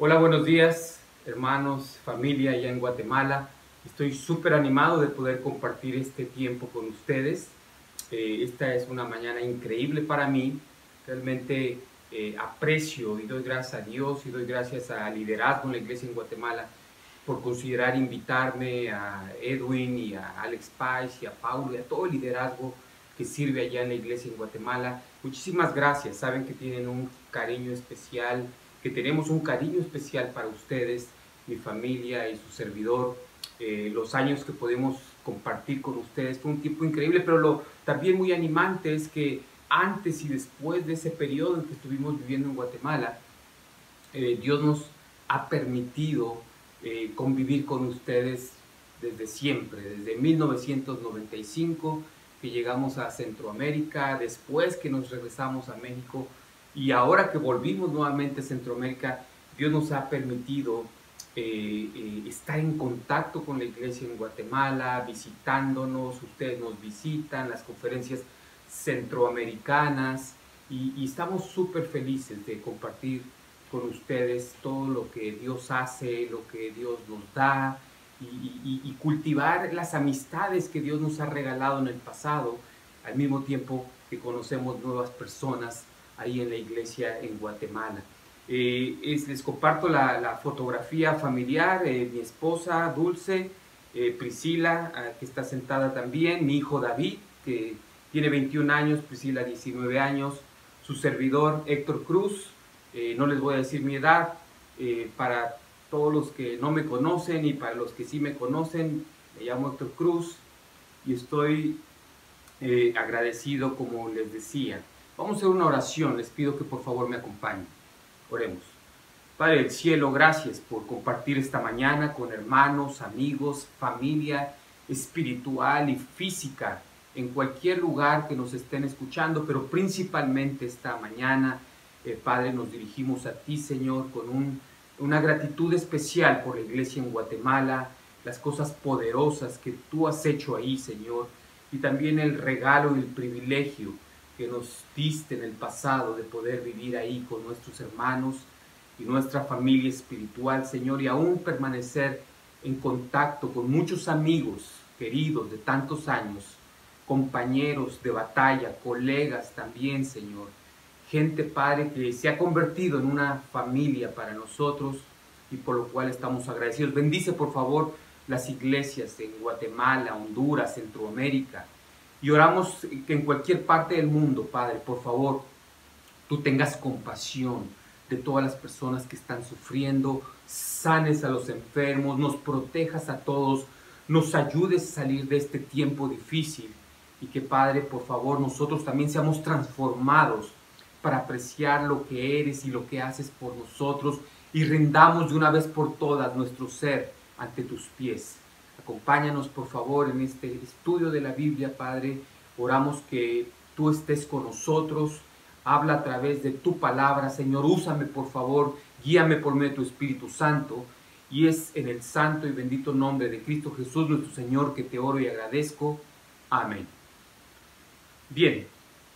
Hola, buenos días, hermanos, familia allá en Guatemala. Estoy súper animado de poder compartir este tiempo con ustedes. Eh, esta es una mañana increíble para mí. Realmente eh, aprecio y doy gracias a Dios y doy gracias al liderazgo en la iglesia en Guatemala por considerar invitarme a Edwin y a Alex Pais y a Paulo y a todo el liderazgo que sirve allá en la iglesia en Guatemala. Muchísimas gracias. Saben que tienen un cariño especial que tenemos un cariño especial para ustedes, mi familia y su servidor. Eh, los años que podemos compartir con ustedes fue un tiempo increíble, pero lo también muy animante es que antes y después de ese periodo en que estuvimos viviendo en Guatemala, eh, Dios nos ha permitido eh, convivir con ustedes desde siempre, desde 1995 que llegamos a Centroamérica, después que nos regresamos a México, y ahora que volvimos nuevamente a Centroamérica, Dios nos ha permitido eh, eh, estar en contacto con la iglesia en Guatemala, visitándonos, ustedes nos visitan, las conferencias centroamericanas, y, estamos súper felices de compartir con ustedes todo lo que Dios hace, lo que Dios nos da, y, y cultivar las amistades que Dios nos ha regalado en el pasado, al mismo tiempo que conocemos nuevas personas ahí en la iglesia en Guatemala. Eh, les comparto la, fotografía familiar, eh, mi esposa Dulce, eh, Priscila, ah, que está sentada también, mi hijo David, que tiene 21 años, Priscila 19 años, su servidor Héctor Cruz, no les voy a decir mi edad, para todos los que no me conocen y para los que sí me conocen, me llamo Héctor Cruz y estoy agradecido, como les decía, Vamos a hacer una oración, les pido que por favor me acompañen. Oremos. Padre del cielo, gracias por compartir esta mañana con hermanos, amigos, familia espiritual y física en cualquier lugar que nos estén escuchando, pero principalmente esta mañana, eh, Padre, nos dirigimos a ti, Señor, con una gratitud especial por la iglesia en Guatemala, las cosas poderosas que tú has hecho ahí, Señor, y también el regalo y el privilegio que nos diste en el pasado de poder vivir ahí con nuestros hermanos y nuestra familia espiritual, Señor, y aún permanecer en contacto con muchos amigos queridos de tantos años, compañeros de batalla, colegas también, Señor. Gente, Padre, que se ha convertido en una familia para nosotros y por lo cual estamos agradecidos. Bendice, por favor, las iglesias en Guatemala, Honduras, Centroamérica, y oramos que en cualquier parte del mundo, Padre, por favor, tú tengas compasión de todas las personas que están sufriendo, sanes a los enfermos, nos protejas a todos, nos ayudes a salir de este tiempo difícil y que Padre, por favor, nosotros también seamos transformados para apreciar lo que eres y lo que haces por nosotros y rindamos de una vez por todas nuestro ser ante tus pies. Acompáñanos, por favor, en este estudio de la Biblia, Padre. Oramos que tú estés con nosotros. Habla a través de tu palabra, Señor. Úsame, por favor. Guíame por medio de tu Espíritu Santo. Y es en el santo y bendito nombre de Cristo Jesús, nuestro Señor, que te oro y agradezco. Amén. Bien,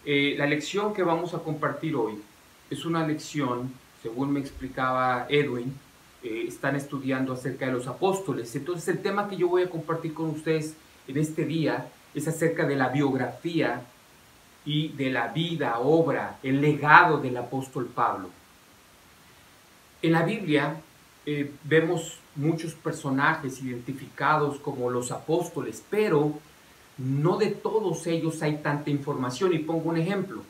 eh, la lección que vamos a compartir hoy es una lección, según me explicaba Edwin, eh, están estudiando acerca de los apóstoles. Entonces el tema que yo voy a compartir con ustedes en este día es acerca de la biografía y de la vida, obra, el legado del apóstol Pablo. En la Biblia eh, vemos muchos personajes identificados como los apóstoles, pero no de todos ellos hay tanta información. Y pongo un ejemplo.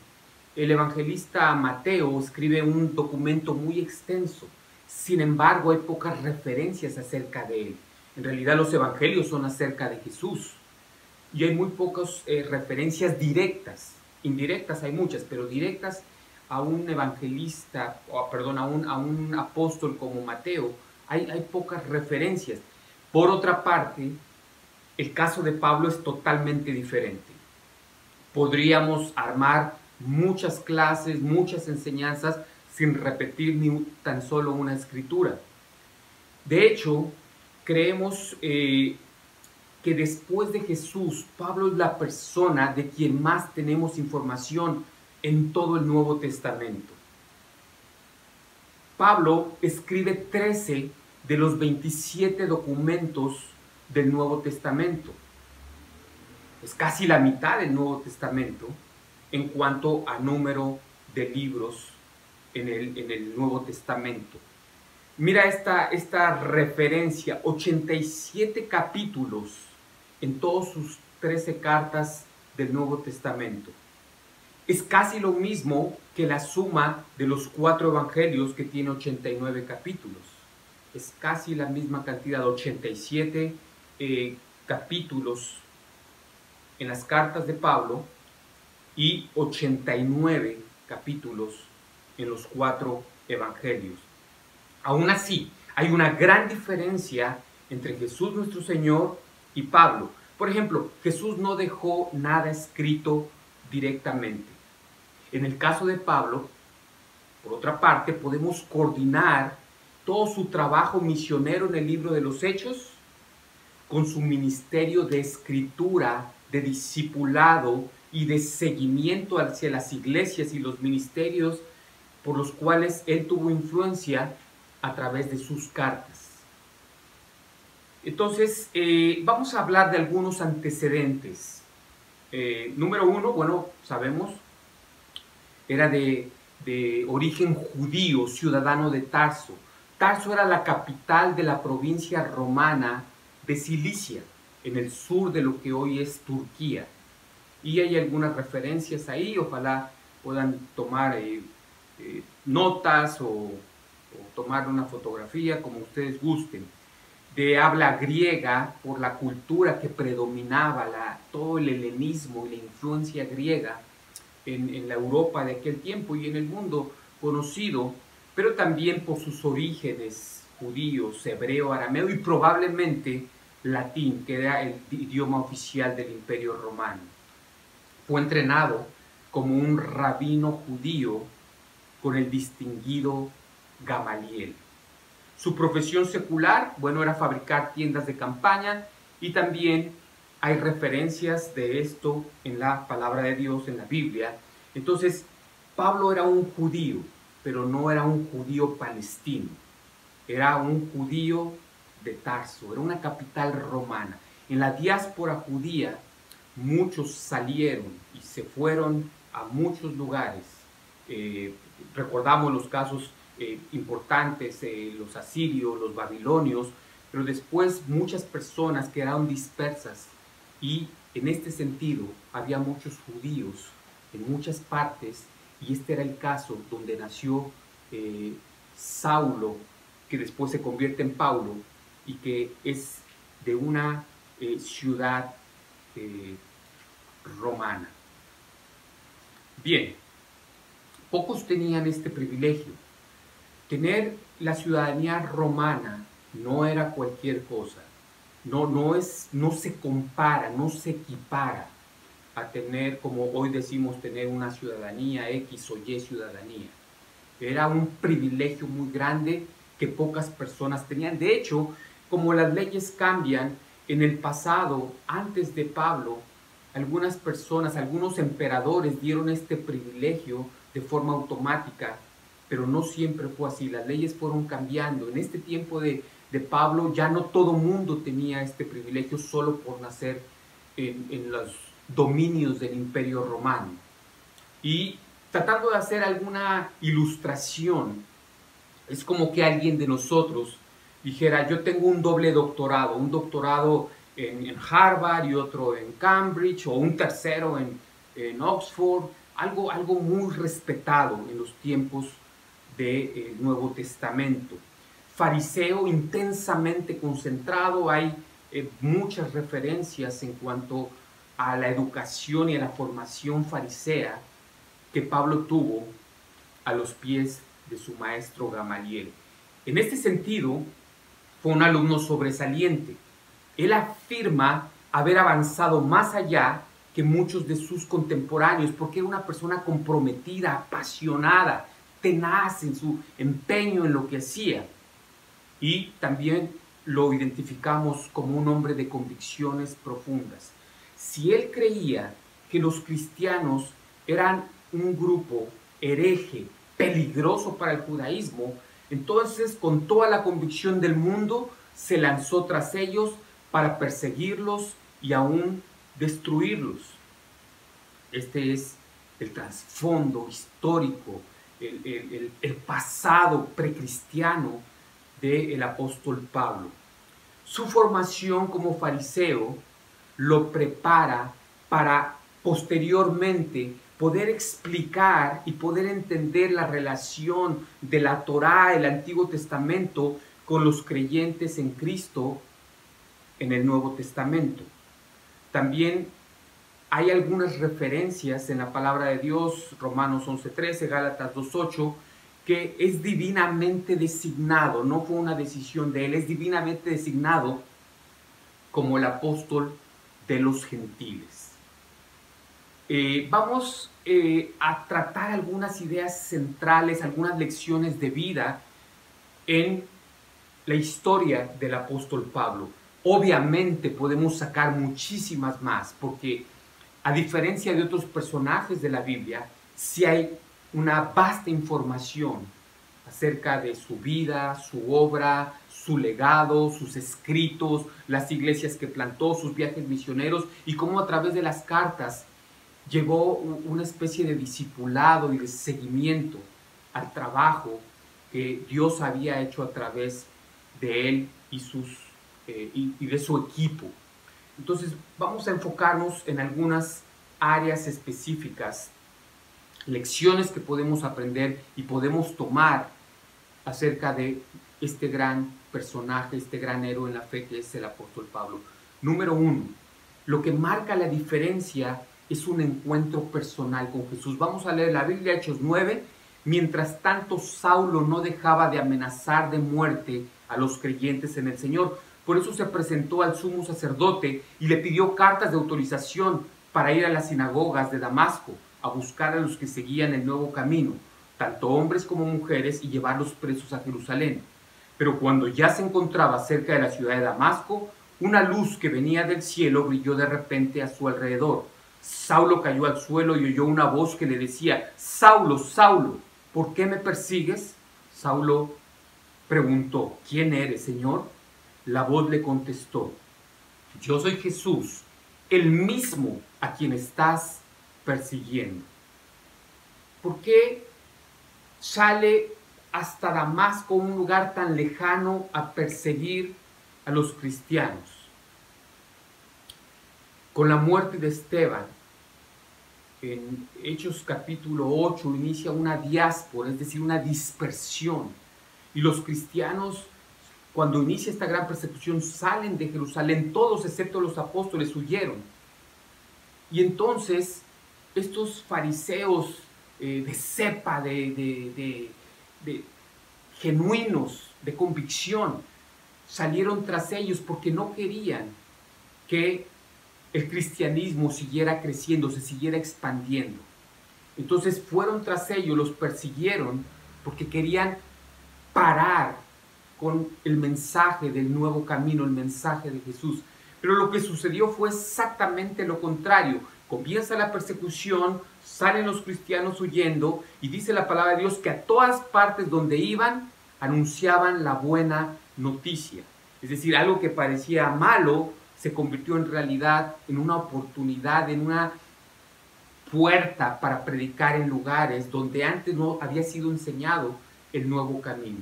El evangelista Mateo escribe un documento muy extenso sin embargo, hay pocas referencias acerca de él. En realidad los evangelios son acerca de Jesús. Y hay muy pocas eh, referencias directas. Indirectas hay muchas, pero directas a un evangelista, o perdón, a un, a un apóstol como Mateo, hay, hay pocas referencias. Por otra parte, el caso de Pablo es totalmente diferente. Podríamos armar muchas clases, muchas enseñanzas sin repetir ni tan solo una escritura. De hecho, creemos eh, que después de Jesús, Pablo es la persona de quien más tenemos información en todo el Nuevo Testamento. Pablo escribe 13 de los 27 documentos del Nuevo Testamento. Es casi la mitad del Nuevo Testamento en cuanto a número de libros en el, en el Nuevo Testamento. Mira esta, esta referencia, 87 capítulos en todas sus 13 cartas del Nuevo Testamento. Es casi lo mismo que la suma de los cuatro evangelios que tiene 89 capítulos. Es casi la misma cantidad, 87 eh, capítulos en las cartas de Pablo y 89 capítulos en los cuatro evangelios. Aún así, hay una gran diferencia entre Jesús nuestro Señor y Pablo. Por ejemplo, Jesús no dejó nada escrito directamente. En el caso de Pablo, por otra parte, podemos coordinar todo su trabajo misionero en el libro de los Hechos con su ministerio de escritura, de discipulado y de seguimiento hacia las iglesias y los ministerios por los cuales él tuvo influencia a través de sus cartas. Entonces, eh, vamos a hablar de algunos antecedentes. Eh, número uno, bueno, sabemos, era de, de origen judío, ciudadano de Tarso. Tarso era la capital de la provincia romana de Cilicia, en el sur de lo que hoy es Turquía. Y hay algunas referencias ahí, ojalá puedan tomar eh, notas o tomar una fotografía, como ustedes gusten, de habla griega por la cultura que predominaba, la, todo el helenismo y la influencia griega en la Europa de aquel tiempo y en el mundo conocido, pero también por sus orígenes judíos, hebreo, arameo y probablemente latín, que era el idioma oficial del imperio romano. Fue entrenado como un rabino judío con el distinguido Gamaliel. Su profesión secular, bueno, era fabricar tiendas de campaña y también hay referencias de esto en la palabra de Dios, en la Biblia. Entonces, Pablo era un judío, pero no era un judío palestino, era un judío de Tarso, era una capital romana. En la diáspora judía, muchos salieron y se fueron a muchos lugares. Eh, recordamos los casos eh, importantes, eh, los asirios, los babilonios, pero después muchas personas quedaron dispersas y en este sentido había muchos judíos en muchas partes y este era el caso donde nació eh, Saulo, que después se convierte en Paulo y que es de una ciudad romana. Bien, pocos tenían este privilegio tener la ciudadanía romana no era cualquier cosa. No, no, es, no se compara, no se equipara a tener, como hoy decimos, tener una ciudadanía X o Y ciudadanía. Era un privilegio muy grande que pocas personas tenían. De hecho, como las leyes cambian, en el pasado, antes de Pablo, algunas personas, algunos emperadores dieron este privilegio de forma automática pero no siempre fue así, las leyes fueron cambiando. En este tiempo de, Pablo ya no todo mundo tenía este privilegio solo por nacer en, los dominios del imperio romano. Y tratando de hacer alguna ilustración, es como que alguien de nosotros dijera, yo tengo un doble doctorado, un doctorado en, Harvard y otro en Cambridge, o un tercero en, en Oxford, algo, algo muy respetado en los tiempos del eh, Nuevo Testamento. Fariseo intensamente concentrado, hay eh, muchas referencias en cuanto a la educación y a la formación farisea que Pablo tuvo a los pies de su maestro Gamaliel. En este sentido, fue un alumno sobresaliente. Él afirma haber avanzado más allá que muchos de sus contemporáneos, porque era una persona comprometida, apasionada, tenaz en su empeño en lo que hacía. Y también lo identificamos como un hombre de convicciones profundas. Si él creía que los cristianos eran un grupo hereje, peligroso para el judaísmo, Entonces, con toda la convicción del mundo, se lanzó tras ellos para perseguirlos y aún destruirlos. Este es el trasfondo histórico, el, pasado precristiano del apóstol Pablo. Su formación como fariseo lo prepara para posteriormente poder explicar y poder entender la relación de la Torá, el Antiguo Testamento, con los creyentes en Cristo en el Nuevo Testamento. También hay algunas referencias en la palabra de Dios, Romanos 11:13, Gálatas 2:8, que es divinamente designado, no fue una decisión de él, es divinamente designado como el apóstol de los gentiles. Eh, vamos eh, a tratar algunas ideas centrales, algunas lecciones de vida en la historia del apóstol Pablo. Obviamente podemos sacar muchísimas más, porque a diferencia de otros personajes de la Biblia, si hay una vasta información acerca de su vida, su obra, su legado, sus escritos, las iglesias que plantó, sus viajes misioneros y cómo a través de las cartas llevó una especie de discipulado y de seguimiento al trabajo que Dios había hecho a través de él y, sus, eh, y de su equipo. Entonces vamos a enfocarnos en algunas áreas específicas, lecciones que podemos aprender y podemos tomar acerca de este gran personaje, este gran héroe en la fe que es el apóstol Pablo. Número uno, lo que marca la diferencia es un encuentro personal con Jesús. Vamos a leer la Biblia, Hechos 9. Mientras tanto, Saulo no dejaba de amenazar de muerte a los creyentes en el Señor. Por eso se presentó al sumo sacerdote y le pidió cartas de autorización para ir a las sinagogas de Damasco a buscar a los que seguían el nuevo camino, tanto hombres como mujeres, y llevarlos presos a Jerusalén. Pero cuando ya se encontraba cerca de la ciudad de Damasco, una luz que venía del cielo brilló de repente a su alrededor. Saulo cayó al suelo y oyó una voz que le decía, Saulo, Saulo, ¿por qué me persigues? Saulo preguntó, ¿quién eres, Señor? La voz le contestó, yo soy Jesús, el mismo a quien estás persiguiendo. ¿Por qué sale hasta Damasco, un lugar tan lejano, a perseguir a los cristianos? Con la muerte de Esteban, en Hechos capítulo 8 inicia una diáspora, es decir, una dispersión. Y los cristianos, cuando inicia esta gran persecución, salen de Jerusalén, todos excepto los apóstoles huyeron. Y entonces estos fariseos eh, de cepa, de, de genuinos, de convicción, salieron tras ellos porque no querían que el cristianismo siguiera creciendo, se siguiera expandiendo. Entonces fueron tras ellos, los persiguieron porque querían parar con el mensaje del nuevo camino, el mensaje de Jesús. Pero lo que sucedió fue exactamente lo contrario. Comienza la persecución, salen los cristianos huyendo y dice la palabra de Dios que a todas partes donde iban anunciaban la buena noticia. Es decir, algo que parecía malo se convirtió en realidad en una oportunidad, en una puerta para predicar en lugares donde antes no había sido enseñado el nuevo camino.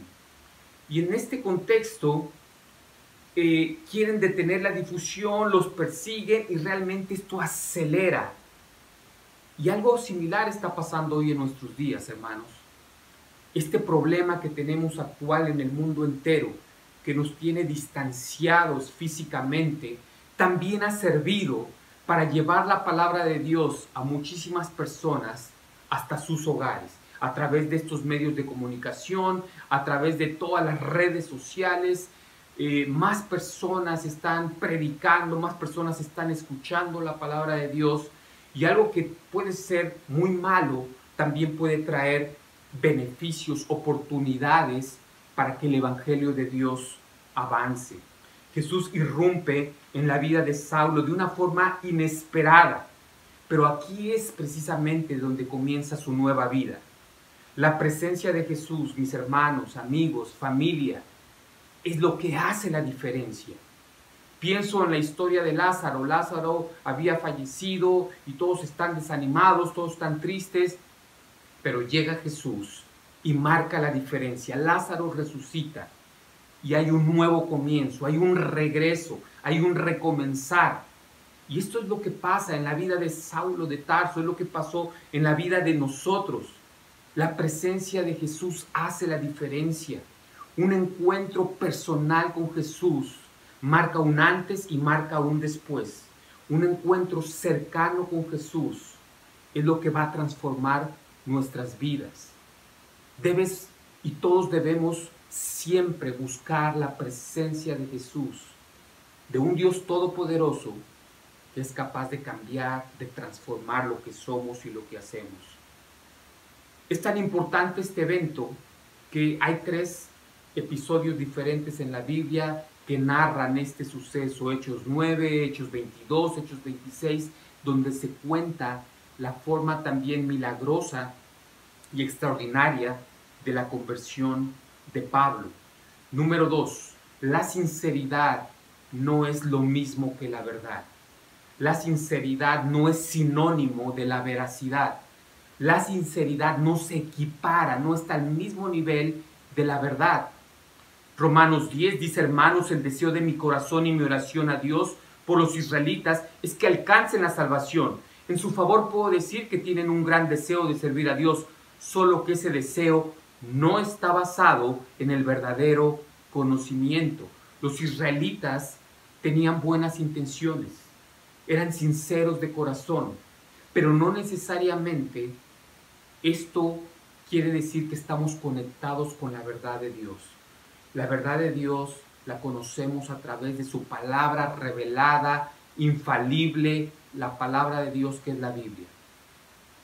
Y en este contexto eh, quieren detener la difusión, los persiguen y realmente esto acelera. Y algo similar está pasando hoy en nuestros días, hermanos. Este problema que tenemos actual en el mundo entero, que nos tiene distanciados físicamente, también ha servido para llevar la palabra de Dios a muchísimas personas hasta sus hogares, a través de estos medios de comunicación, a través de todas las redes sociales. Eh, más personas están predicando, más personas están escuchando la palabra de Dios y algo que puede ser muy malo también puede traer beneficios, oportunidades para que el Evangelio de Dios avance. Jesús irrumpe en la vida de Saulo de una forma inesperada, pero aquí es precisamente donde comienza su nueva vida. La presencia de Jesús, mis hermanos, amigos, familia, es lo que hace la diferencia. Pienso en la historia de Lázaro. Lázaro había fallecido y todos están desanimados, todos están tristes, pero llega Jesús y marca la diferencia. Lázaro resucita y hay un nuevo comienzo, hay un regreso, hay un recomenzar. Y esto es lo que pasa en la vida de Saulo de Tarso, es lo que pasó en la vida de nosotros. La presencia de Jesús hace la diferencia. Un encuentro personal con Jesús marca un antes y marca un después. Un encuentro cercano con Jesús es lo que va a transformar nuestras vidas. Debes y todos debemos siempre buscar la presencia de Jesús, de un Dios todopoderoso que es capaz de cambiar, de transformar lo que somos y lo que hacemos. Es tan importante este evento que hay tres episodios diferentes en la Biblia que narran este suceso, Hechos 9, Hechos 22, Hechos 26, donde se cuenta la forma también milagrosa y extraordinaria de la conversión de Pablo. Número dos, la sinceridad no es lo mismo que la verdad. La sinceridad no es sinónimo de la veracidad. La sinceridad no se equipara, no está al mismo nivel de la verdad. Romanos 10 dice, hermanos, el deseo de mi corazón y mi oración a Dios por los israelitas es que alcancen la salvación. En su favor puedo decir que tienen un gran deseo de servir a Dios, solo que ese deseo no está basado en el verdadero conocimiento. Los israelitas tenían buenas intenciones, eran sinceros de corazón, pero no necesariamente esto quiere decir que estamos conectados con la verdad de Dios. La verdad de Dios la conocemos a través de su palabra revelada, infalible, la palabra de Dios que es la Biblia.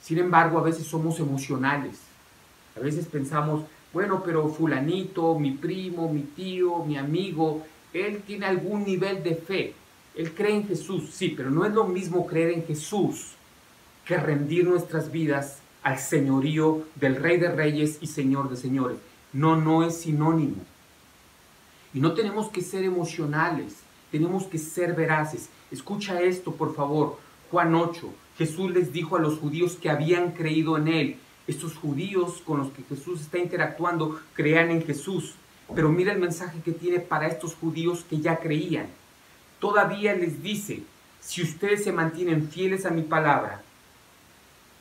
Sin embargo, a veces somos emocionales a veces pensamos, bueno, pero fulanito, mi primo, mi tío, mi amigo, él tiene algún nivel de fe. Él cree en Jesús, sí, pero no es lo mismo creer en Jesús que rendir nuestras vidas al señorío del Rey de Reyes y Señor de Señores. No, no es sinónimo. Y no tenemos que ser emocionales, tenemos que ser veraces. Escucha esto, por favor. Juan 8. Jesús les dijo a los judíos que habían creído en Él estos judíos con los que Jesús está interactuando crean en Jesús. Pero mira el mensaje que tiene para estos judíos que ya creían. Todavía les dice, si ustedes se mantienen fieles a mi palabra,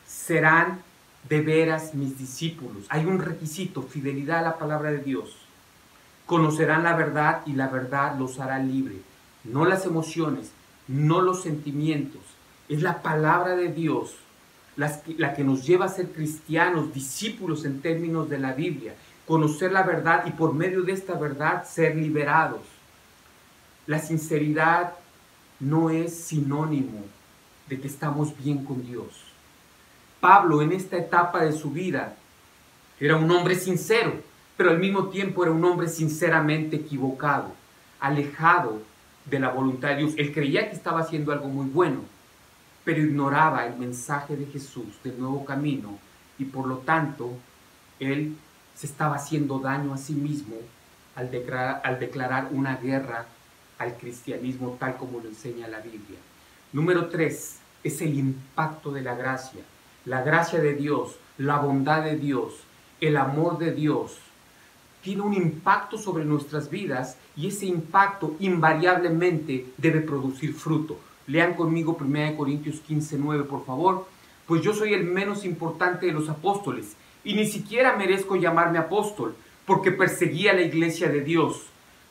serán de veras mis discípulos. Hay un requisito, fidelidad a la palabra de Dios. Conocerán la verdad y la verdad los hará libre. No las emociones, no los sentimientos. Es la palabra de Dios la que nos lleva a ser cristianos, discípulos en términos de la Biblia, conocer la verdad y por medio de esta verdad ser liberados. La sinceridad no es sinónimo de que estamos bien con Dios. Pablo en esta etapa de su vida era un hombre sincero, pero al mismo tiempo era un hombre sinceramente equivocado, alejado de la voluntad de Dios. Él creía que estaba haciendo algo muy bueno, pero ignoraba el mensaje de Jesús del nuevo camino y por lo tanto él se estaba haciendo daño a sí mismo al declarar, al declarar una guerra al cristianismo tal como lo enseña la Biblia. Número tres es el impacto de la gracia. La gracia de Dios, la bondad de Dios, el amor de Dios tiene un impacto sobre nuestras vidas y ese impacto invariablemente debe producir fruto. Lean conmigo 1 Corintios 15, 9, por favor. Pues yo soy el menos importante de los apóstoles y ni siquiera merezco llamarme apóstol porque perseguía la iglesia de Dios,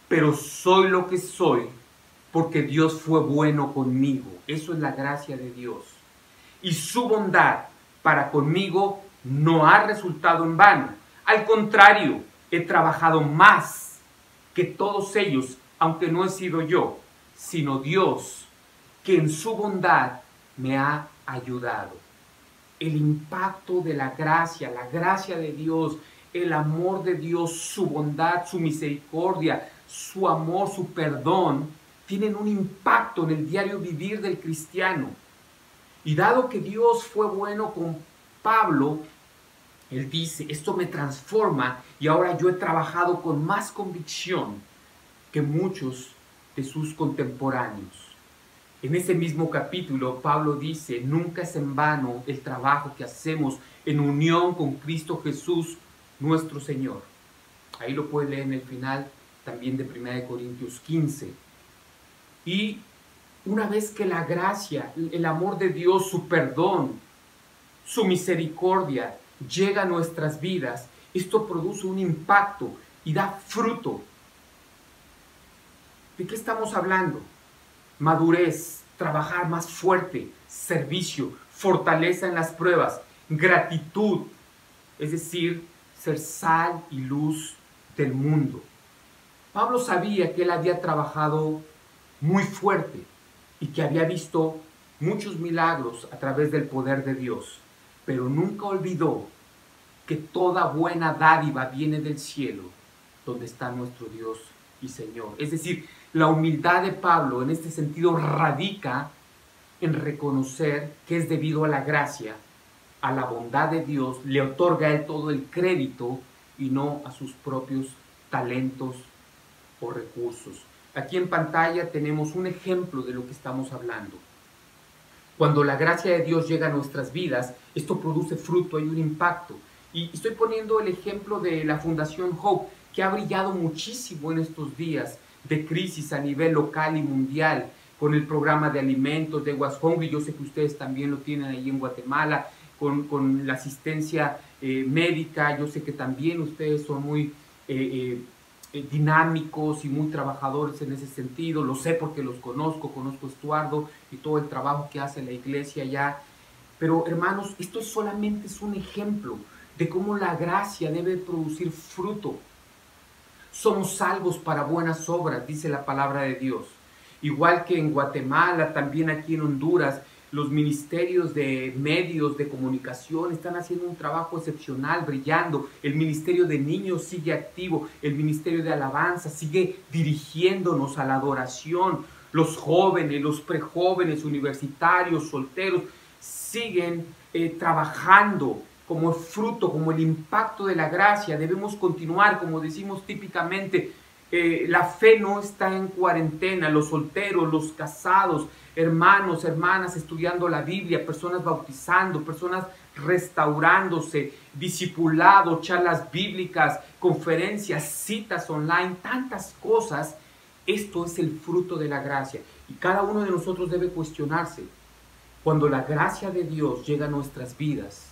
pero soy lo que soy porque Dios fue bueno conmigo. Eso es la gracia de Dios. Y su bondad para conmigo no ha resultado en vano. Al contrario, he trabajado más que todos ellos, aunque no he sido yo, sino Dios que en su bondad me ha ayudado. El impacto de la gracia, la gracia de Dios, el amor de Dios, su bondad, su misericordia, su amor, su perdón, tienen un impacto en el diario vivir del cristiano. Y dado que Dios fue bueno con Pablo, él dice, esto me transforma y ahora yo he trabajado con más convicción que muchos de sus contemporáneos. En ese mismo capítulo, Pablo dice, nunca es en vano el trabajo que hacemos en unión con Cristo Jesús, nuestro Señor. Ahí lo puede leer en el final también de 1 Corintios 15. Y una vez que la gracia, el amor de Dios, su perdón, su misericordia llega a nuestras vidas, esto produce un impacto y da fruto. ¿De qué estamos hablando? Madurez, trabajar más fuerte, servicio, fortaleza en las pruebas, gratitud, es decir, ser sal y luz del mundo. Pablo sabía que él había trabajado muy fuerte y que había visto muchos milagros a través del poder de Dios, pero nunca olvidó que toda buena dádiva viene del cielo, donde está nuestro Dios y Señor. Es decir, la humildad de Pablo en este sentido radica en reconocer que es debido a la gracia, a la bondad de Dios, le otorga él todo el crédito y no a sus propios talentos o recursos. Aquí en pantalla tenemos un ejemplo de lo que estamos hablando. Cuando la gracia de Dios llega a nuestras vidas, esto produce fruto, hay un impacto. Y estoy poniendo el ejemplo de la Fundación Hope, que ha brillado muchísimo en estos días de crisis a nivel local y mundial, con el programa de alimentos de Was Hungry, yo sé que ustedes también lo tienen ahí en Guatemala, con, la asistencia eh, médica, yo sé que también ustedes son muy eh, eh, dinámicos y muy trabajadores en ese sentido, lo sé porque los conozco, conozco a Estuardo y todo el trabajo que hace la iglesia allá, pero hermanos, esto solamente es un ejemplo de cómo la gracia debe producir fruto. Somos salvos para buenas obras, dice la palabra de Dios. Igual que en Guatemala, también aquí en Honduras, los ministerios de medios de comunicación están haciendo un trabajo excepcional, brillando. El ministerio de niños sigue activo, el ministerio de alabanza sigue dirigiéndonos a la adoración. Los jóvenes, los prejóvenes, universitarios, solteros, siguen eh, trabajando como fruto, como el impacto de la gracia. Debemos continuar, como decimos típicamente, eh, la fe no está en cuarentena, los solteros, los casados, hermanos, hermanas estudiando la Biblia, personas bautizando, personas restaurándose, discipulado, charlas bíblicas, conferencias, citas online, tantas cosas. Esto es el fruto de la gracia. Y cada uno de nosotros debe cuestionarse. Cuando la gracia de Dios llega a nuestras vidas,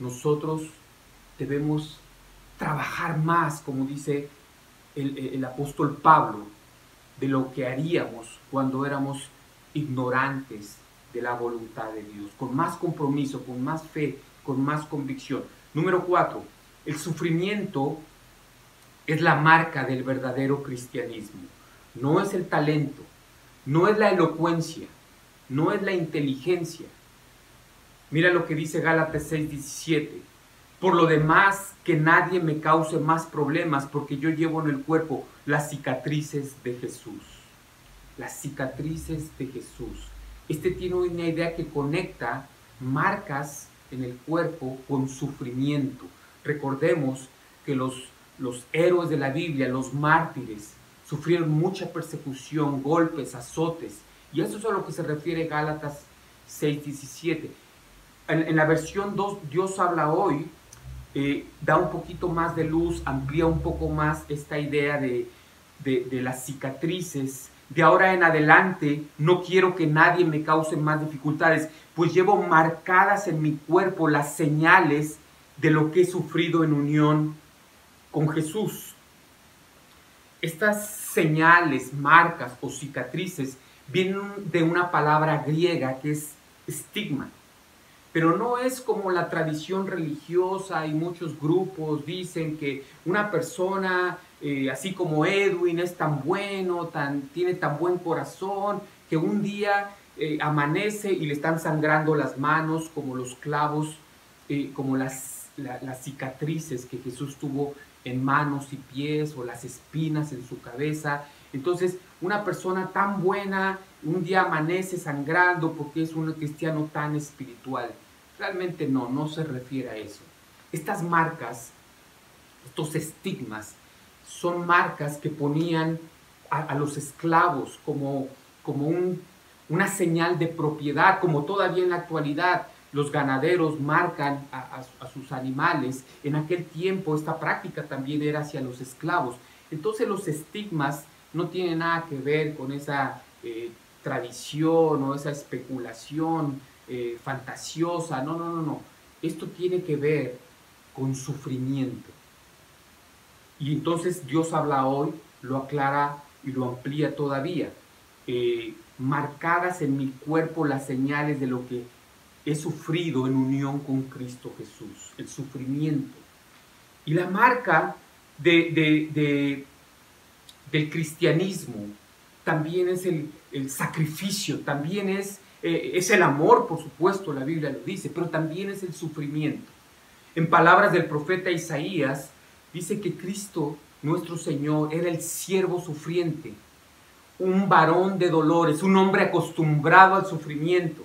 nosotros debemos trabajar más, como dice el, apóstol Pablo, de lo que haríamos cuando éramos ignorantes de la voluntad de Dios, con más compromiso, con más fe, con más convicción. Número cuatro, el sufrimiento es la marca del verdadero cristianismo. No es el talento, no es la elocuencia, no es la inteligencia, Mira lo que dice Gálatas 6:17. Por lo demás, que nadie me cause más problemas porque yo llevo en el cuerpo las cicatrices de Jesús. Las cicatrices de Jesús. Este tiene una idea que conecta marcas en el cuerpo con sufrimiento. Recordemos que los, los héroes de la Biblia, los mártires, sufrieron mucha persecución, golpes, azotes. Y eso es a lo que se refiere Gálatas 6:17 en, la versión 2, Dios habla hoy, eh, da un poquito más de luz, amplía un poco más esta idea de, de, las cicatrices. De ahora en adelante no quiero que nadie me cause más dificultades, pues llevo marcadas en mi cuerpo las señales de lo que he sufrido en unión con Jesús. Estas señales, marcas o cicatrices vienen de una palabra griega que es estigma pero no es como la tradición religiosa y muchos grupos dicen que una persona eh, así como Edwin es tan bueno, tan, tiene tan buen corazón, que un día eh, amanece y le están sangrando las manos como los clavos, eh, como las, las cicatrices que Jesús tuvo en manos y pies o las espinas en su cabeza. Entonces, una persona tan buena un día amanece sangrando porque es un cristiano tan espiritual. Realmente no, no se refiere a eso. Estas marcas, estos estigmas, son marcas que ponían a, los esclavos como, como una señal de propiedad, como todavía en la actualidad los ganaderos marcan a, sus animales. En aquel tiempo esta práctica también era hacia los esclavos. Entonces los estigmas no tienen nada que ver con esa eh, tradición o esa especulación eh, fantasiosa. No, no, no, no. Esto tiene que ver con sufrimiento. Y entonces Dios habla hoy, lo aclara y lo amplía todavía. Eh, marcadas en mi cuerpo las señales de lo que he sufrido en unión con Cristo Jesús, el sufrimiento. Y la marca de, del cristianismo también es el, sacrificio, también es, eh, es el amor, por supuesto, la Biblia lo dice, pero también es el sufrimiento. En palabras del profeta Isaías, dice que Cristo, nuestro Señor, era el siervo sufriente, un varón de dolores, un hombre acostumbrado al sufrimiento.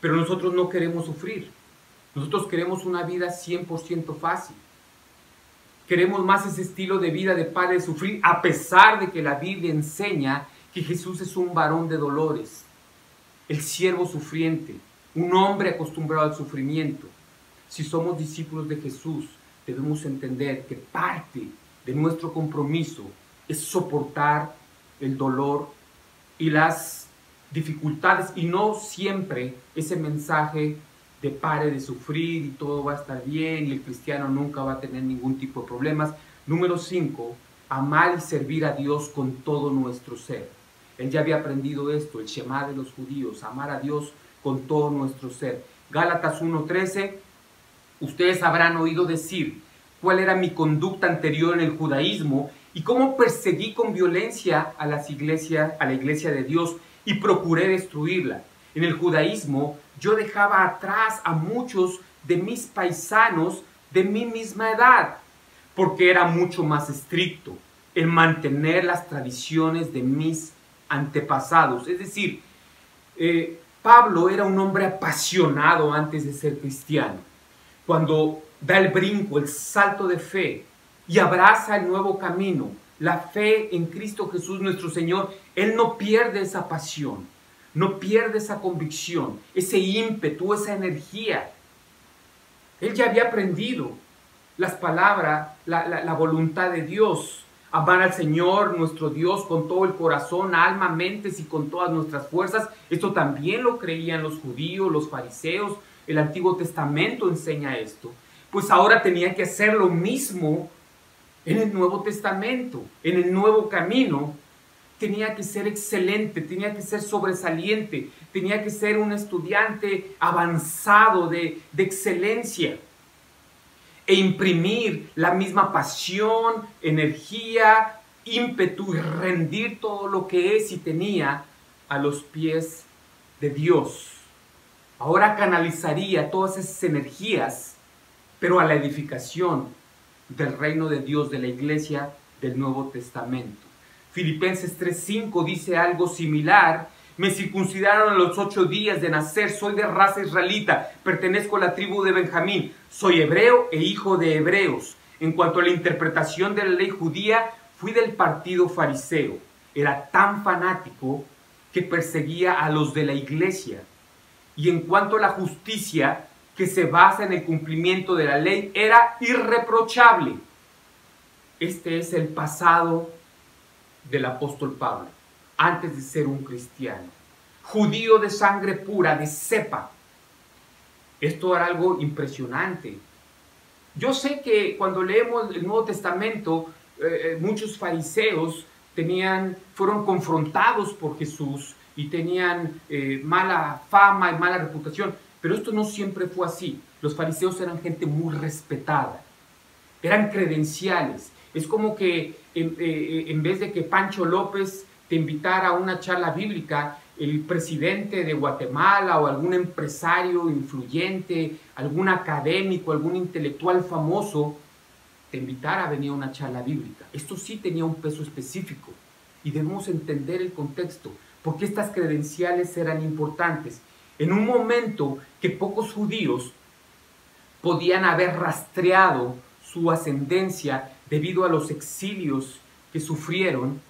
Pero nosotros no queremos sufrir. Nosotros queremos una vida 100% fácil. Queremos más ese estilo de vida de padre sufrir, a pesar de que la Biblia enseña que Jesús es un varón de dolores, el siervo sufriente, un hombre acostumbrado al sufrimiento. Si somos discípulos de Jesús, debemos entender que parte de nuestro compromiso es soportar el dolor y las dificultades y no siempre ese mensaje de pare de sufrir y todo va a estar bien y el cristiano nunca va a tener ningún tipo de problemas. Número 5, amar y servir a Dios con todo nuestro ser. Él ya había aprendido esto, el Shema de los judíos, amar a Dios con todo nuestro ser. Gálatas 1.13, ustedes habrán oído decir cuál era mi conducta anterior en el judaísmo y cómo perseguí con violencia a las iglesias, a la iglesia de Dios y procuré destruirla. En el judaísmo yo dejaba atrás a muchos de mis paisanos de mi misma edad, porque era mucho más estricto en mantener las tradiciones de mis antepasados. Es decir, eh, Pablo era un hombre apasionado antes de ser cristiano. Cuando da el brinco, el salto de fe y abraza el nuevo camino, la fe en Cristo Jesús nuestro Señor, Él no pierde esa pasión, no pierde esa convicción, ese ímpetu, esa energía. Él ya había aprendido las palabras, la, voluntad de Dios, amar al Señor nuestro Dios con todo el corazón, alma, mentes y con todas nuestras fuerzas. Esto también lo creían los judíos, los fariseos. El Antiguo Testamento enseña esto. Pues ahora tenía que hacer lo mismo en el Nuevo Testamento, en el nuevo camino, tenía que ser excelente, tenía que ser sobresaliente, tenía que ser un estudiante avanzado de, excelencia e imprimir la misma pasión, energía, ímpetu y rendir todo lo que es y tenía a los pies de Dios. Ahora canalizaría todas esas energías, pero a la edificación del reino de Dios, de la iglesia del Nuevo Testamento. Filipenses 3:5 dice algo similar. Me circuncidaron a los ocho días de nacer, soy de raza israelita, pertenezco a la tribu de Benjamín, soy hebreo e hijo de hebreos. En cuanto a la interpretación de la ley judía, fui del partido fariseo. Era tan fanático que perseguía a los de la iglesia. Y en cuanto a la justicia, que se basa en el cumplimiento de la ley era irreprochable. Este es el pasado del apóstol Pablo, antes de ser un cristiano. Judío de sangre pura, de cepa. Esto era algo impresionante. Yo sé que cuando leemos el Nuevo Testamento, eh, eh, muchos fariseos tenían, fueron confrontados por Jesús y tenían eh, mala fama y mala reputación. Pero esto no siempre fue así. Los fariseos eran gente muy respetada, eran credenciales. Es como que en, eh, vez de que Pancho López te invitara a una charla bíblica, el presidente de Guatemala o algún empresario influyente, algún académico, algún intelectual famoso, te invitara a venir a una charla bíblica. Esto sí tenía un peso específico y debemos entender el contexto, porque estas credenciales eran importantes en un momento que pocos judíos podían haber rastreado su ascendencia debido a los exilios que sufrieron,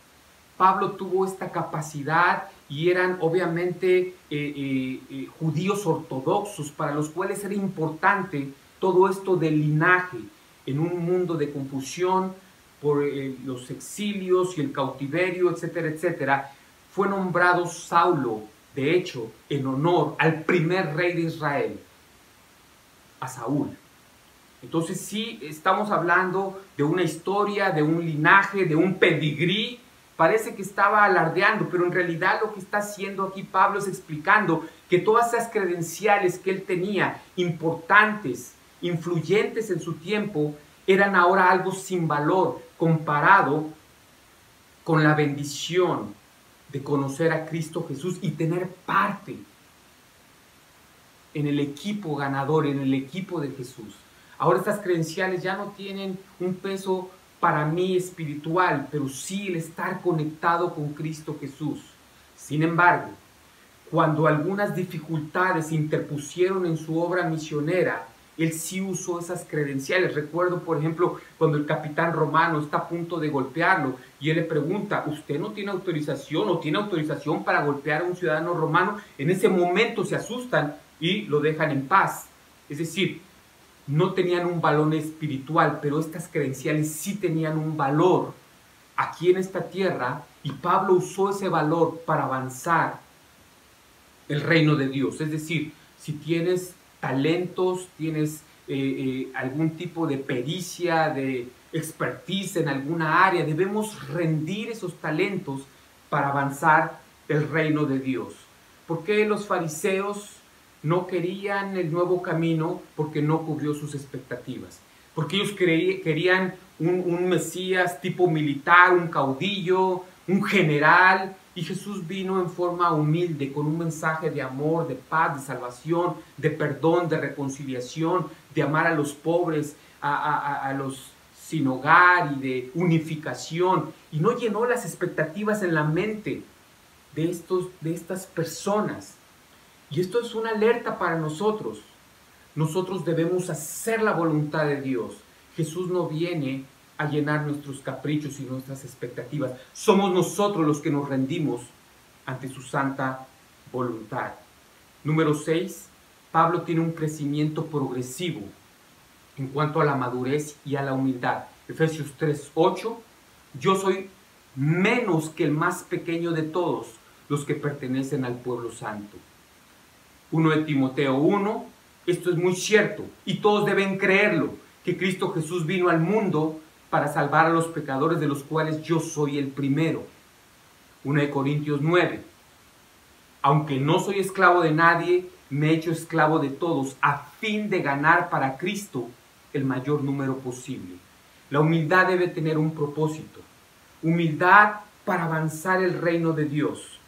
Pablo tuvo esta capacidad y eran obviamente eh, eh, eh, judíos ortodoxos para los cuales era importante todo esto del linaje en un mundo de confusión por los exilios y el cautiverio, etcétera, etcétera. Fue nombrado Saulo, de hecho, en honor al primer rey de Israel, a Saúl. Entonces sí estamos hablando de una historia, de un linaje, de un pedigrí. Parece que estaba alardeando, pero en realidad lo que está haciendo aquí Pablo es explicando que todas esas credenciales que él tenía, importantes, influyentes en su tiempo, eran ahora algo sin valor comparado con la bendición de conocer a Cristo Jesús y tener parte en el equipo ganador, en el equipo de Jesús. Ahora estas credenciales ya no tienen un peso para mí espiritual, pero sí el estar conectado con Cristo Jesús. Sin embargo, cuando algunas dificultades interpusieron en su obra misionera, él sí usó esas credenciales. Recuerdo, por ejemplo, cuando el capitán romano está a punto de golpearlo y él le pregunta, ¿usted no tiene autorización o tiene autorización para golpear a un ciudadano romano? En ese momento se asustan y lo dejan en paz. Es decir, no tenían un valor espiritual, pero estas credenciales sí tenían un valor aquí en esta tierra y Pablo usó ese valor para avanzar el reino de Dios. Es decir, si tienes talentos, tienes eh, eh, algún tipo de pericia, de expertise en alguna área, debemos rendir esos talentos para avanzar el reino de Dios. ¿Por qué los fariseos no querían el nuevo camino porque no cubrió sus expectativas. Porque ellos querían un, Mesías tipo militar, un caudillo, un general, y Jesús vino en forma humilde, con un mensaje de amor, de paz, de salvación, de perdón, de reconciliación, de amar a los pobres, a, los sin hogar y de unificación. Y no llenó las expectativas en la mente de, estos, de estas personas. Y esto es una alerta para nosotros. Nosotros debemos hacer la voluntad de Dios. Jesús no viene a llenar nuestros caprichos y nuestras expectativas. Somos nosotros los que nos rendimos ante su santa voluntad. Número 6. Pablo tiene un crecimiento progresivo en cuanto a la madurez y a la humildad. Efesios 3, 8. Yo soy menos que el más pequeño de todos los que pertenecen al pueblo santo. 1 de Timoteo 1, esto es muy cierto y todos deben creerlo, que Cristo Jesús vino al mundo para salvar a los pecadores de los cuales yo soy el primero. 1 de Corintios 9, aunque no soy esclavo de nadie, me he hecho esclavo de todos a fin de ganar para Cristo el mayor número posible. La humildad debe tener un propósito, humildad para avanzar el reino de Dios.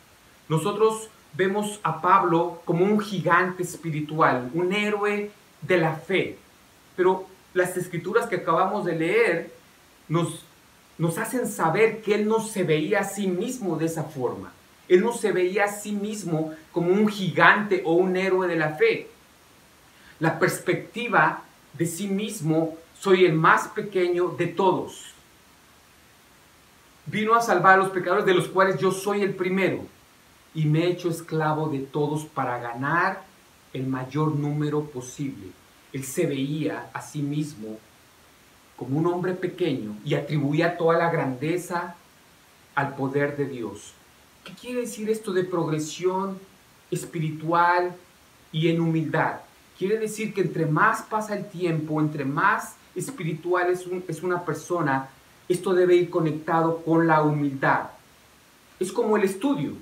Nosotros vemos a Pablo como un gigante espiritual, un héroe de la fe. Pero las escrituras que acabamos de leer nos, hacen saber que él no se veía a sí mismo de esa forma. Él no se veía a sí mismo como un gigante o un héroe de la fe. La perspectiva de sí mismo, soy el más pequeño de todos. Vino a salvar a los pecadores de los cuales yo soy el primero y me he hecho esclavo de todos para ganar el mayor número posible. Él se veía a sí mismo como un hombre pequeño y atribuía toda la grandeza al poder de Dios. ¿Qué quiere decir esto de progresión espiritual y en humildad? Quiere decir que entre más pasa el tiempo, entre más espiritual es, una persona, esto debe ir conectado con la humildad. Es como el estudio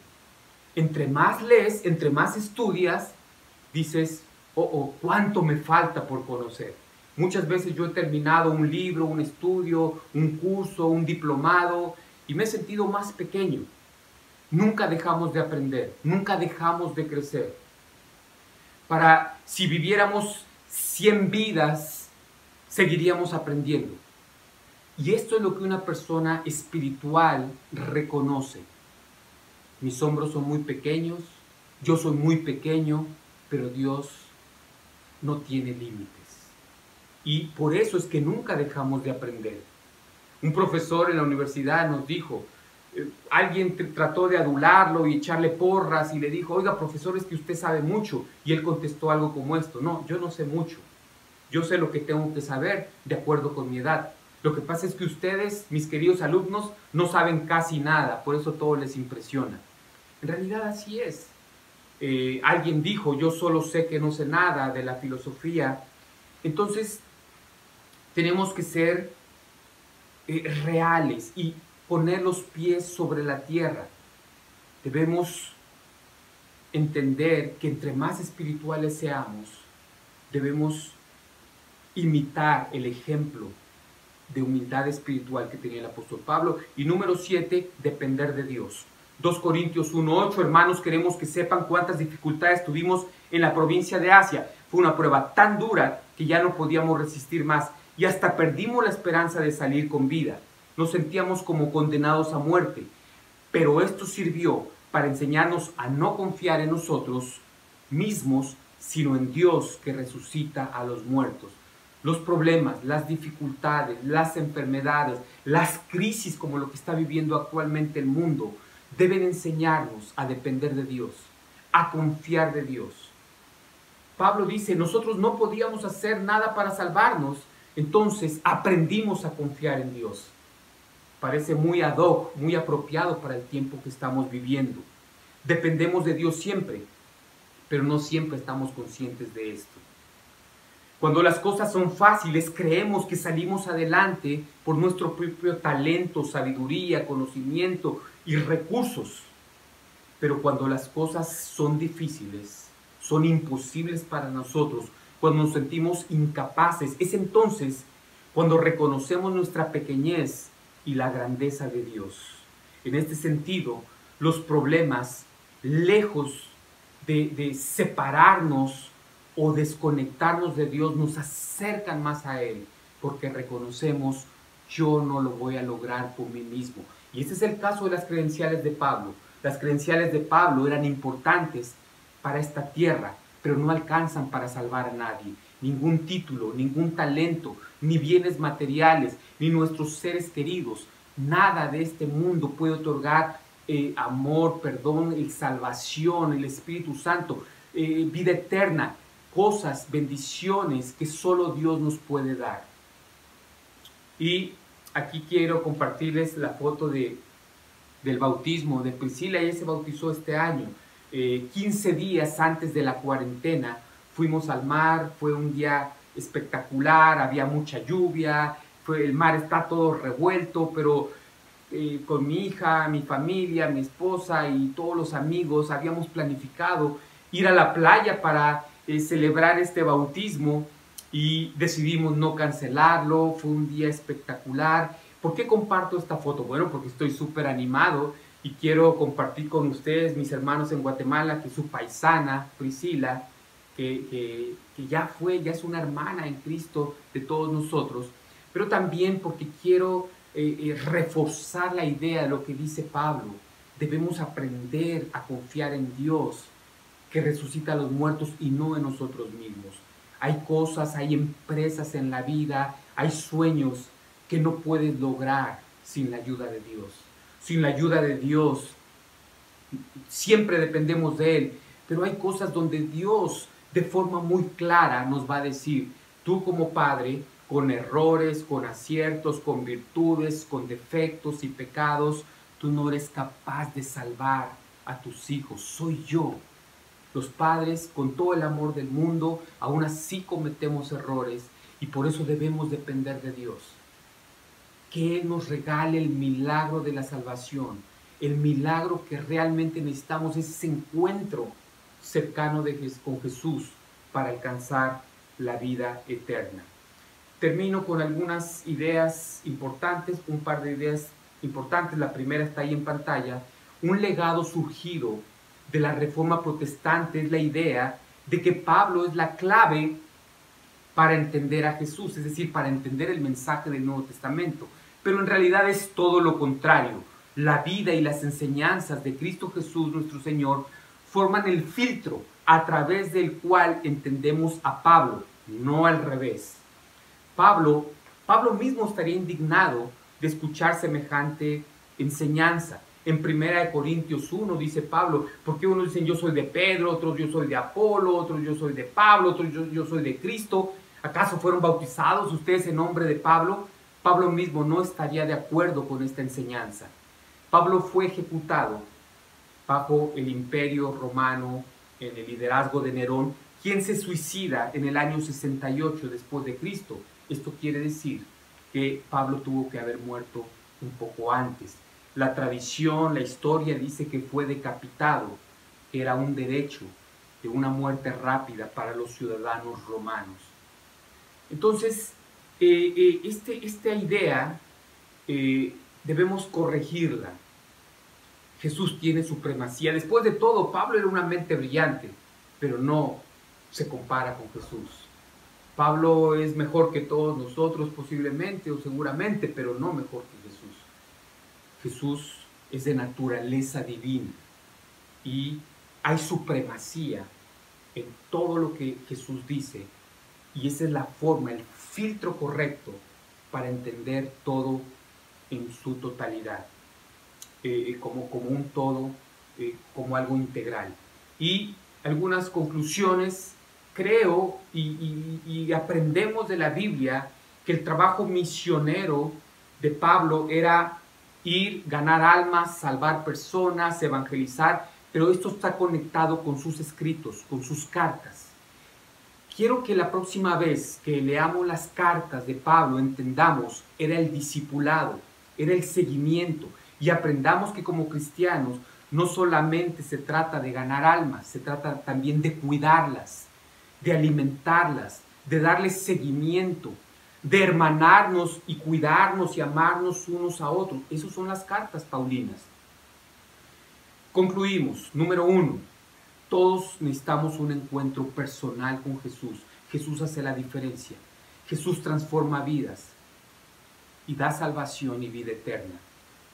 entre más lees, entre más estudias, dices, oh, oh, cuánto me falta por conocer. Muchas veces yo he terminado un libro, un estudio, un curso, un diplomado y me he sentido más pequeño. Nunca dejamos de aprender, nunca dejamos de crecer. Para si viviéramos 100 vidas, seguiríamos aprendiendo. Y esto es lo que una persona espiritual reconoce mis hombros son muy pequeños, yo soy muy pequeño, pero Dios no tiene límites. Y por eso es que nunca dejamos de aprender. Un profesor en la universidad nos dijo, eh, alguien trató de adularlo y echarle porras y le dijo, oiga, profesor, es que usted sabe mucho. Y él contestó algo como esto, no, yo no sé mucho. Yo sé lo que tengo que saber de acuerdo con mi edad. Lo que pasa es que ustedes, mis queridos alumnos, no saben casi nada, por eso todo les impresiona. En realidad así es. Eh, alguien dijo, yo solo sé que no sé nada de la filosofía. Entonces, tenemos que ser eh, reales y poner los pies sobre la tierra. Debemos entender que entre más espirituales seamos, debemos imitar el ejemplo de humildad espiritual que tenía el apóstol Pablo. Y número siete, depender de Dios. 2 Corintios 1.8, hermanos, queremos que sepan cuántas dificultades tuvimos en la provincia de Asia. Fue una prueba tan dura que ya no podíamos resistir más y hasta perdimos la esperanza de salir con vida. Nos sentíamos como condenados a muerte, pero esto sirvió para enseñarnos a no confiar en nosotros mismos, sino en Dios que resucita a los muertos. Los problemas, las dificultades, las enfermedades, las crisis como lo que está viviendo actualmente el mundo, deben enseñarnos a depender de Dios, a confiar de Dios. Pablo dice, nosotros no podíamos hacer nada para salvarnos, entonces aprendimos a confiar en Dios. Parece muy ad hoc, muy apropiado para el tiempo que estamos viviendo. Dependemos de Dios siempre, pero no siempre estamos conscientes de esto. Cuando las cosas son fáciles, creemos que salimos adelante por nuestro propio talento, sabiduría, conocimiento y recursos. Pero cuando las cosas son difíciles, son imposibles para nosotros, cuando nos sentimos incapaces, es entonces cuando reconocemos nuestra pequeñez y la grandeza de Dios. En este sentido, los problemas, lejos de, separarnos o desconectarnos de Dios, nos acercan más a Él, porque reconocemos, yo no lo voy a lograr por mí mismo. Y este es el caso de las credenciales de Pablo. Las credenciales de Pablo eran importantes para esta tierra, pero no alcanzan para salvar a nadie. Ningún título, ningún talento, ni bienes materiales, ni nuestros seres queridos. Nada de este mundo puede otorgar eh, amor, perdón, el salvación, el Espíritu Santo, eh, vida eterna, cosas, bendiciones que solo Dios nos puede dar. Y aquí quiero compartirles la foto de, del bautismo de Priscila. Ella se bautizó este año. 15 eh, días antes de la cuarentena fuimos al mar, fue un día espectacular, había mucha lluvia, fue, el mar está todo revuelto, pero eh, con mi hija, mi familia, mi esposa y todos los amigos habíamos planificado ir a la playa para eh, celebrar este bautismo y decidimos no cancelarlo, fue un día espectacular. ¿Por qué comparto esta foto? Bueno, porque estoy súper animado y quiero compartir con ustedes, mis hermanos en Guatemala, que su paisana, Priscila, que, ya fue, ya es una hermana en Cristo de todos nosotros, pero también porque quiero eh, eh, reforzar la idea de lo que dice Pablo. Debemos aprender a confiar en Dios que resucita a los muertos y no en nosotros mismos. Hay cosas, hay empresas en la vida, hay sueños que no puedes lograr sin la ayuda de Dios. Sin la ayuda de Dios, siempre dependemos de Él, pero hay cosas donde Dios de forma muy clara nos va a decir, tú como padre, con errores, con aciertos, con virtudes, con defectos y pecados, tú no eres capaz de salvar a tus hijos, soy yo. Los padres, con todo el amor del mundo, aún así cometemos errores y por eso debemos depender de Dios. Que Él nos regale el milagro de la salvación, el milagro que realmente necesitamos, ese encuentro cercano de, con Jesús para alcanzar la vida eterna. Termino con algunas ideas importantes, un par de ideas importantes. La primera está ahí en pantalla. Un legado surgido de la reforma protestante es la idea de que Pablo es la clave para entender a Jesús, es decir, para entender el mensaje del Nuevo Testamento. Pero en realidad es todo lo contrario. La vida y las enseñanzas de Cristo Jesús, nuestro Señor, forman el filtro a través del cual entendemos a Pablo, no al revés. Pablo, Pablo mismo estaría indignado de escuchar semejante enseñanza. En 1 Corintios 1 dice Pablo, porque unos dicen yo soy de Pedro, otros yo soy de Apolo, otros yo soy de Pablo, otros yo, yo soy de Cristo. ¿Acaso fueron bautizados ustedes en nombre de Pablo? Pablo mismo no estaría de acuerdo con esta enseñanza. Pablo fue ejecutado bajo el imperio romano en el liderazgo de Nerón, quien se suicida en el año 68 después de Cristo. Esto quiere decir que Pablo tuvo que haber muerto un poco antes. La tradición, la historia dice que fue decapitado. Era un derecho de una muerte rápida para los ciudadanos romanos. Entonces, eh, eh, este, esta idea eh, debemos corregirla. Jesús tiene supremacía. Después de todo, Pablo era una mente brillante, pero no se compara con Jesús. Pablo es mejor que todos nosotros posiblemente o seguramente, pero no mejor que Jesús. Jesús es de naturaleza divina y hay supremacía en todo lo que Jesús dice y esa es la forma, el filtro correcto para entender todo en su totalidad, eh, como, como un todo, eh, como algo integral. Y algunas conclusiones, creo, y, y aprendemos de la Biblia que el trabajo misionero de Pablo era ir, ganar almas, salvar personas, evangelizar, pero esto está conectado con sus escritos, con sus cartas. Quiero que la próxima vez que leamos las cartas de Pablo entendamos, era el discipulado, era el seguimiento y aprendamos que como cristianos no solamente se trata de ganar almas, se trata también de cuidarlas, de alimentarlas, de darles seguimiento, de hermanarnos y cuidarnos y amarnos unos a otros. Esas son las cartas paulinas. Concluimos. Número uno, todos necesitamos un encuentro personal con Jesús. Jesús hace la diferencia. Jesús transforma vidas y da salvación y vida eterna.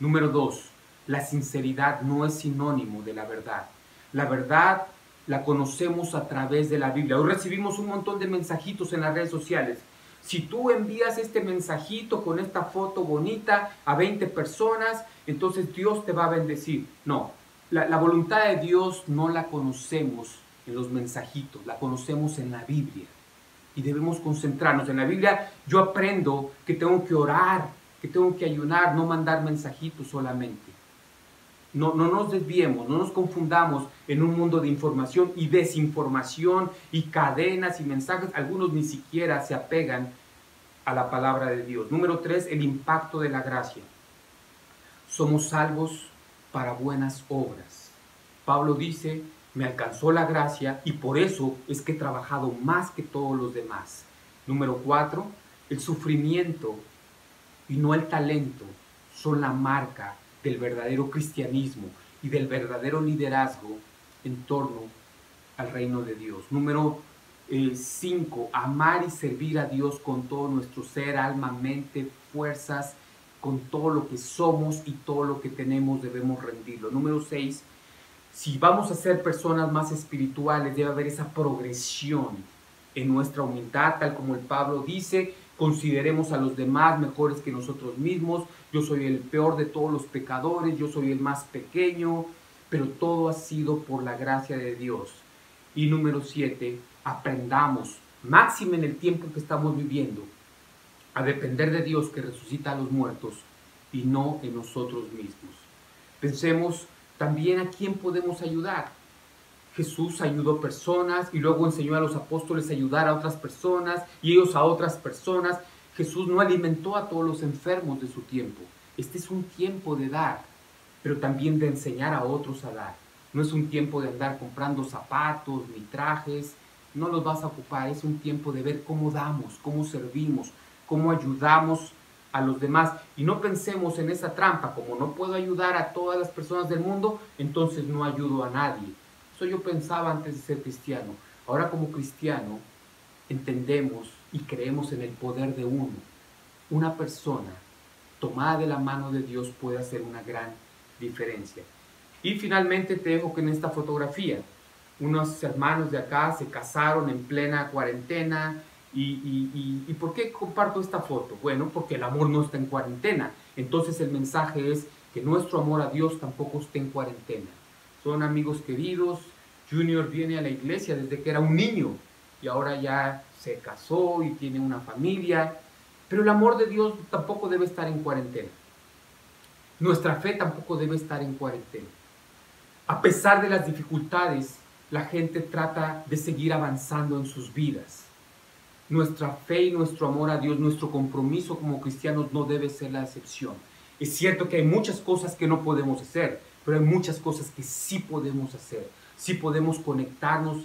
Número dos, la sinceridad no es sinónimo de la verdad. La verdad la conocemos a través de la Biblia. Hoy recibimos un montón de mensajitos en las redes sociales. Si tú envías este mensajito con esta foto bonita a 20 personas, entonces Dios te va a bendecir. No, la, voluntad de Dios no la conocemos en los mensajitos, la conocemos en la Biblia. Y debemos concentrarnos. En la Biblia yo aprendo que tengo que orar, que tengo que ayunar, no mandar mensajitos solamente. No, no nos desviemos, no nos confundamos en un mundo de información y desinformación y cadenas y mensajes. Algunos ni siquiera se apegan a la palabra de Dios. Número tres, el impacto de la gracia. Somos salvos para buenas obras. Pablo dice, me alcanzó la gracia y por eso es que he trabajado más que todos los demás. Número cuatro, el sufrimiento y no el talento son la marca del verdadero cristianismo y del verdadero liderazgo en torno al reino de Dios. Número cinco, amar y servir a Dios con todo nuestro ser, alma, mente, fuerzas con todo lo que somos y todo lo que tenemos debemos rendirlo. Número seis, si vamos a ser personas más espirituales, debe haber esa progresión en nuestra humildad, tal como el Pablo dice, consideremos a los demás mejores que nosotros mismos, yo soy el peor de todos los pecadores, yo soy el más pequeño, pero todo ha sido por la gracia de Dios. Y número siete, aprendamos, máximo en el tiempo que estamos viviendo, a depender de Dios que resucita a los muertos y no en nosotros mismos. Pensemos también a quién podemos ayudar. Jesús ayudó personas y luego enseñó a los apóstoles a ayudar a otras personas y ellos a otras personas. Jesús no alimentó a todos los enfermos de su tiempo. Este es un tiempo de dar, pero también de enseñar a otros a dar. No es un tiempo de andar comprando zapatos ni trajes, no los vas a ocupar, es un tiempo de ver cómo damos, cómo servimos, cómo ayudamos a los demás. Y no pensemos en esa trampa, como no puedo ayudar a todas las personas del mundo, entonces no ayudo a nadie. Eso yo pensaba antes de ser cristiano. Ahora como cristiano entendemos y creemos en el poder de uno. Una persona tomada de la mano de Dios puede hacer una gran diferencia. Y finalmente te dejo que en esta fotografía, unos hermanos de acá se casaron en plena cuarentena, ¿Y, por qué comparto esta foto? Bueno, porque el amor no está en cuarentena. Entonces el mensaje es que nuestro amor a Dios tampoco está en cuarentena. Son amigos queridos. Junior viene a la iglesia desde que era un niño y ahora ya se casó y tiene una familia. Pero el amor de Dios tampoco debe estar en cuarentena. Nuestra fe tampoco debe estar en cuarentena. A pesar de las dificultades, la gente trata de seguir avanzando en sus vidas. Nuestra fe y nuestro amor a Dios, nuestro compromiso como cristianos no debe ser la excepción. Es cierto que hay muchas cosas que no podemos hacer, pero hay muchas cosas que sí podemos hacer. Sí podemos conectarnos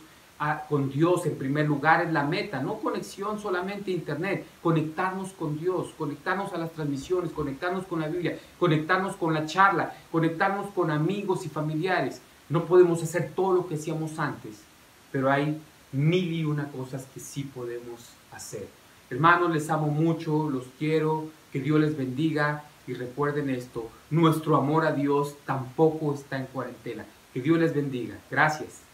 con Dios en primer lugar es la meta, no conexión solamente a internet, conectarnos con Dios, conectarnos a las transmisiones, conectarnos con la Biblia, conectarnos con la charla, conectarnos con amigos y familiares. No podemos hacer todo lo que hacíamos antes, pero hay mil y una cosas que sí podemos hacer. Hermanos, les amo mucho, los quiero, que Dios les bendiga y recuerden esto, nuestro amor a Dios tampoco está en cuarentena. Que Dios les bendiga. Gracias.